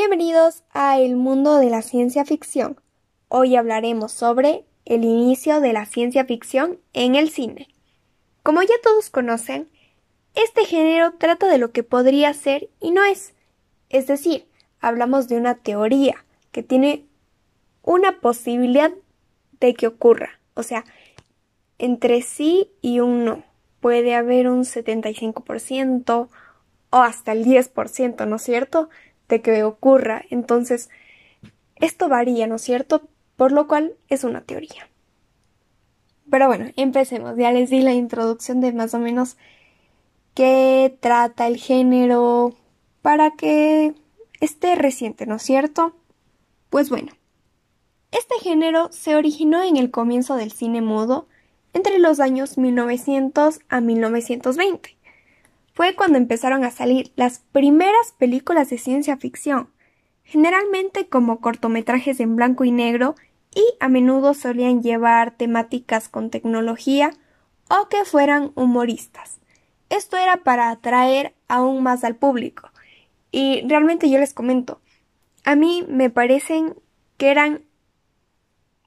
Bienvenidos a El mundo de la ciencia ficción. Hoy hablaremos sobre el inicio de la ciencia ficción en el cine. Como ya todos conocen, este género trata de lo que podría ser y no es. Es decir, hablamos de una teoría que tiene una posibilidad de que ocurra. O sea, entre sí y un no. Puede haber un 75% o hasta el 10%, ¿no es cierto?, de que ocurra. Entonces, esto varía, ¿no es cierto? Por lo cual es una teoría. Pero bueno, empecemos. Ya les di la introducción de más o menos qué trata el género para que esté reciente, ¿no es cierto? Pues bueno, este género se originó en el comienzo del cine mudo entre los años 1900 a 1920 fue cuando empezaron a salir las primeras películas de ciencia ficción, generalmente como cortometrajes en blanco y negro y a menudo solían llevar temáticas con tecnología o que fueran humoristas. Esto era para atraer aún más al público. Y realmente yo les comento, a mí me parecen que eran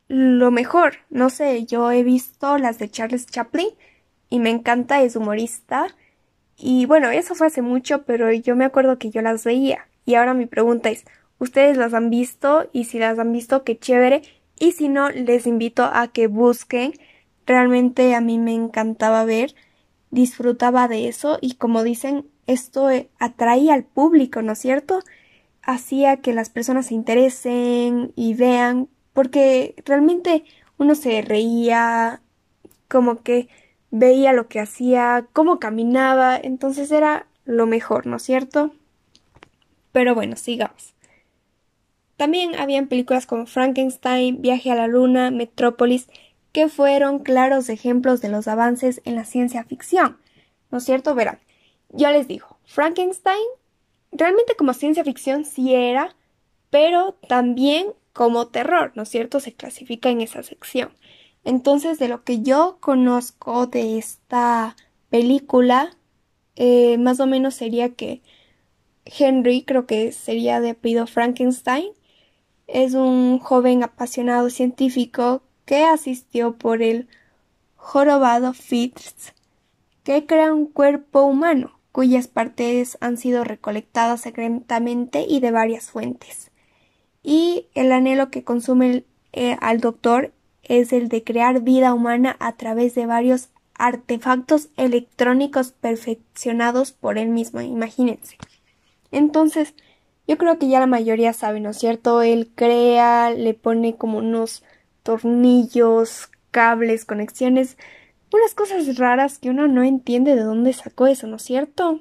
lo mejor. No sé, yo he visto las de Charles Chaplin y me encanta, es humorista y bueno, eso fue hace mucho, pero yo me acuerdo que yo las veía. Y ahora mi pregunta es, ¿ustedes las han visto? Y si las han visto, qué chévere. Y si no, les invito a que busquen. Realmente a mí me encantaba ver, disfrutaba de eso y como dicen, esto atraía al público, ¿no es cierto? Hacía que las personas se interesen y vean, porque realmente uno se reía, como que veía lo que hacía, cómo caminaba, entonces era lo mejor, ¿no es cierto? Pero bueno, sigamos. También habían películas como Frankenstein, Viaje a la Luna, Metrópolis, que fueron claros ejemplos de los avances en la ciencia ficción. ¿No es cierto? Verán, yo les digo, Frankenstein realmente como ciencia ficción sí era, pero también como terror, ¿no es cierto? Se clasifica en esa sección. Entonces, de lo que yo conozco de esta película, eh, más o menos sería que Henry, creo que sería de apellido Frankenstein, es un joven apasionado científico que asistió por el jorobado Fitz, que crea un cuerpo humano cuyas partes han sido recolectadas secretamente y de varias fuentes. Y el anhelo que consume eh, al doctor es el de crear vida humana a través de varios artefactos electrónicos perfeccionados por él mismo, imagínense. Entonces, yo creo que ya la mayoría sabe, ¿no es cierto? Él crea, le pone como unos tornillos, cables, conexiones, unas cosas raras que uno no entiende de dónde sacó eso, ¿no es cierto?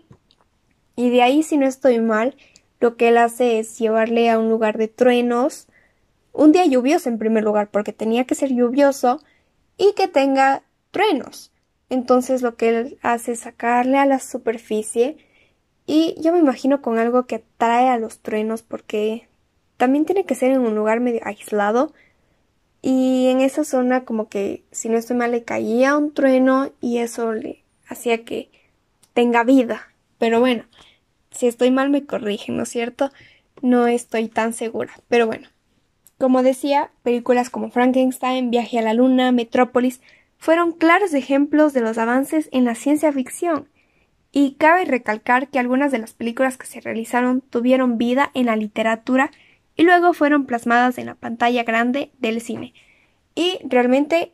Y de ahí, si no estoy mal, lo que él hace es llevarle a un lugar de truenos, un día lluvioso en primer lugar, porque tenía que ser lluvioso y que tenga truenos. Entonces lo que él hace es sacarle a la superficie y yo me imagino con algo que atrae a los truenos porque también tiene que ser en un lugar medio aislado y en esa zona como que si no estoy mal le caía un trueno y eso le hacía que tenga vida. Pero bueno, si estoy mal me corrigen, ¿no es cierto? No estoy tan segura. Pero bueno, como decía, películas como Frankenstein, Viaje a la Luna, Metrópolis fueron claros ejemplos de los avances en la ciencia ficción, y cabe recalcar que algunas de las películas que se realizaron tuvieron vida en la literatura y luego fueron plasmadas en la pantalla grande del cine. Y realmente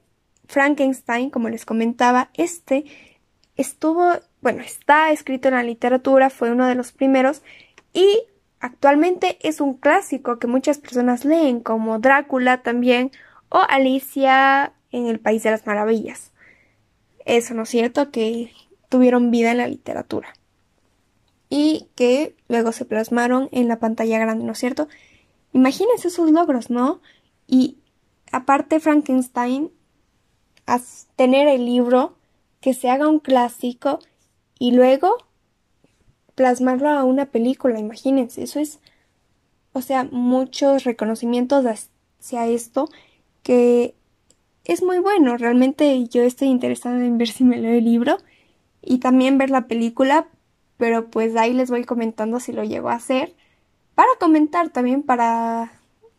Frankenstein, como les comentaba, este estuvo, bueno, está escrito en la literatura, fue uno de los primeros y Actualmente es un clásico que muchas personas leen, como Drácula también o Alicia en el País de las Maravillas. Eso, ¿no es cierto? Que tuvieron vida en la literatura. Y que luego se plasmaron en la pantalla grande, ¿no es cierto? Imagínense sus logros, ¿no? Y aparte Frankenstein, tener el libro, que se haga un clásico y luego plasmarlo a una película, imagínense, eso es, o sea, muchos reconocimientos hacia esto que es muy bueno, realmente yo estoy interesada en ver si me leo el libro y también ver la película, pero pues ahí les voy comentando si lo llego a hacer, para comentar también, para,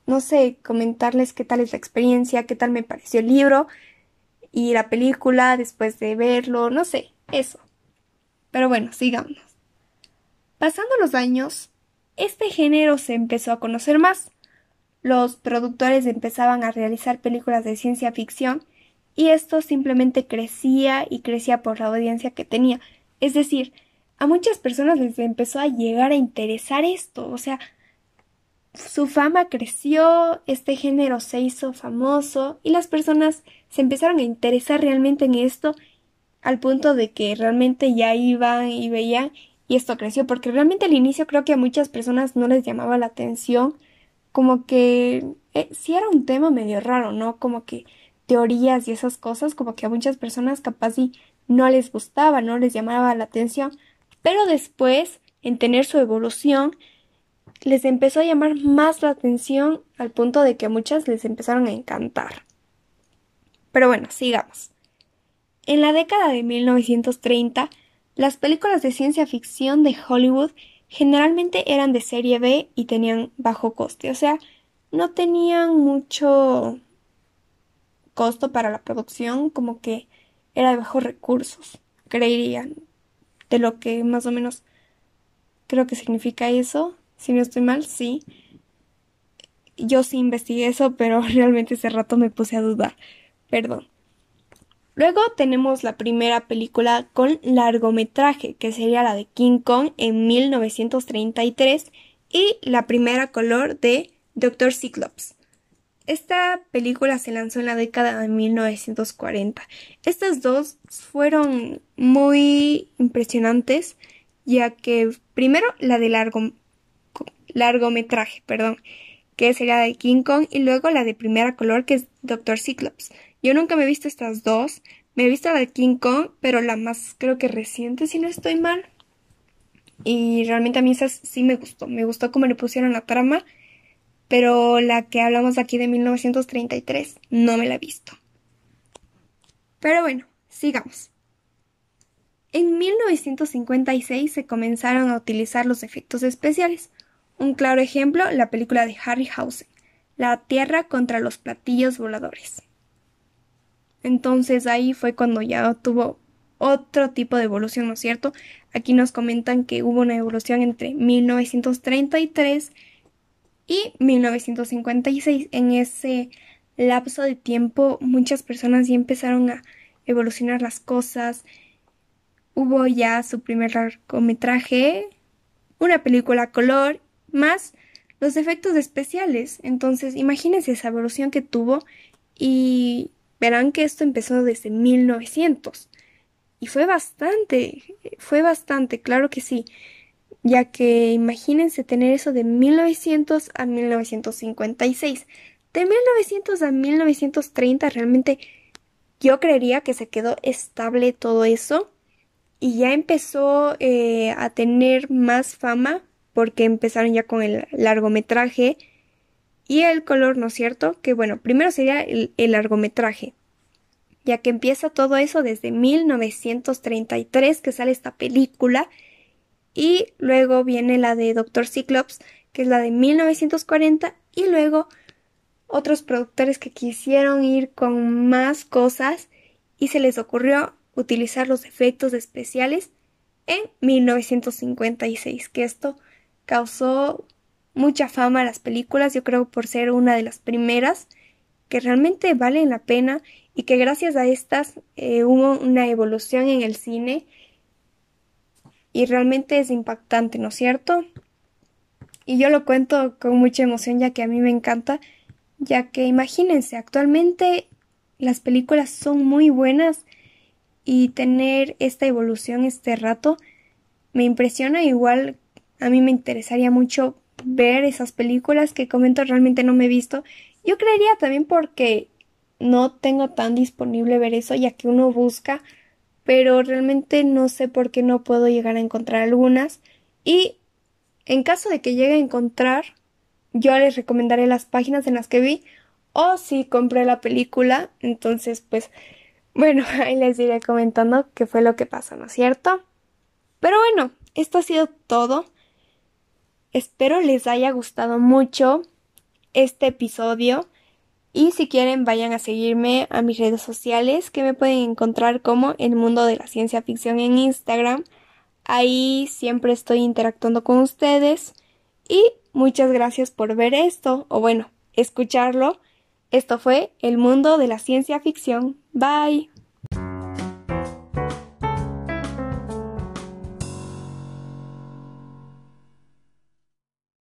no sé, comentarles qué tal es la experiencia, qué tal me pareció el libro y la película después de verlo, no sé, eso. Pero bueno, sigamos. Pasando los años, este género se empezó a conocer más. Los productores empezaban a realizar películas de ciencia ficción y esto simplemente crecía y crecía por la audiencia que tenía. Es decir, a muchas personas les empezó a llegar a interesar esto, o sea, su fama creció, este género se hizo famoso y las personas se empezaron a interesar realmente en esto al punto de que realmente ya iban y veían y esto creció porque realmente al inicio creo que a muchas personas no les llamaba la atención como que eh, sí era un tema medio raro, ¿no? Como que teorías y esas cosas como que a muchas personas capaz y no les gustaba, no les llamaba la atención, pero después en tener su evolución les empezó a llamar más la atención al punto de que a muchas les empezaron a encantar. Pero bueno, sigamos. En la década de 1930, las películas de ciencia ficción de Hollywood generalmente eran de serie B y tenían bajo coste, o sea, no tenían mucho costo para la producción, como que era de bajos recursos, creerían, de lo que más o menos creo que significa eso, si no estoy mal, sí. Yo sí investigué eso, pero realmente ese rato me puse a dudar, perdón. Luego tenemos la primera película con largometraje, que sería la de King Kong en 1933, y la primera color de Doctor Cyclops. Esta película se lanzó en la década de 1940. Estas dos fueron muy impresionantes, ya que primero la de largo, largometraje, perdón, que sería la de King Kong, y luego la de primera color, que es Doctor Cyclops. Yo nunca me he visto estas dos. Me he visto la de King Kong, pero la más creo que reciente, si no estoy mal. Y realmente a mí esa sí me gustó. Me gustó cómo le pusieron la trama. Pero la que hablamos aquí de 1933 no me la he visto. Pero bueno, sigamos. En 1956 se comenzaron a utilizar los efectos especiales. Un claro ejemplo, la película de Harryhausen, La Tierra contra los platillos voladores. Entonces ahí fue cuando ya tuvo otro tipo de evolución, ¿no es cierto? Aquí nos comentan que hubo una evolución entre 1933 y 1956. En ese lapso de tiempo muchas personas ya empezaron a evolucionar las cosas. Hubo ya su primer largometraje, una película color, más los efectos especiales. Entonces, imagínense esa evolución que tuvo y Verán que esto empezó desde 1900. Y fue bastante, fue bastante, claro que sí. Ya que imagínense tener eso de 1900 a 1956. De 1900 a 1930 realmente yo creería que se quedó estable todo eso. Y ya empezó eh, a tener más fama porque empezaron ya con el largometraje y el color, ¿no es cierto? Que bueno, primero sería el, largometraje, ya que empieza todo eso desde 1933 que sale esta película y luego viene la de Doctor Cyclops, que es la de 1940 y luego otros productores que quisieron ir con más cosas y se les ocurrió utilizar los efectos especiales en 1956, que esto causó mucha fama a las películas, yo creo por ser una de las primeras que realmente valen la pena y que gracias a estas eh, hubo una evolución en el cine y realmente es impactante, ¿no es cierto? Y yo lo cuento con mucha emoción ya que a mí me encanta, ya que imagínense, actualmente las películas son muy buenas y tener esta evolución este rato me impresiona igual a mí me interesaría mucho ver esas películas que comento realmente no me he visto. Yo creería también porque no tengo tan disponible ver eso ya que uno busca, pero realmente no sé por qué no puedo llegar a encontrar algunas y en caso de que llegue a encontrar, yo les recomendaré las páginas en las que vi o si compré la película, entonces pues bueno, ahí les iré comentando qué fue lo que pasó, ¿no es cierto? Pero bueno, esto ha sido todo. Espero les haya gustado mucho este episodio. Y si quieren, vayan a seguirme a mis redes sociales que me pueden encontrar como El Mundo de la Ciencia Ficción en Instagram. Ahí siempre estoy interactuando con ustedes. Y muchas gracias por ver esto, o bueno, escucharlo. Esto fue El Mundo de la Ciencia Ficción. Bye.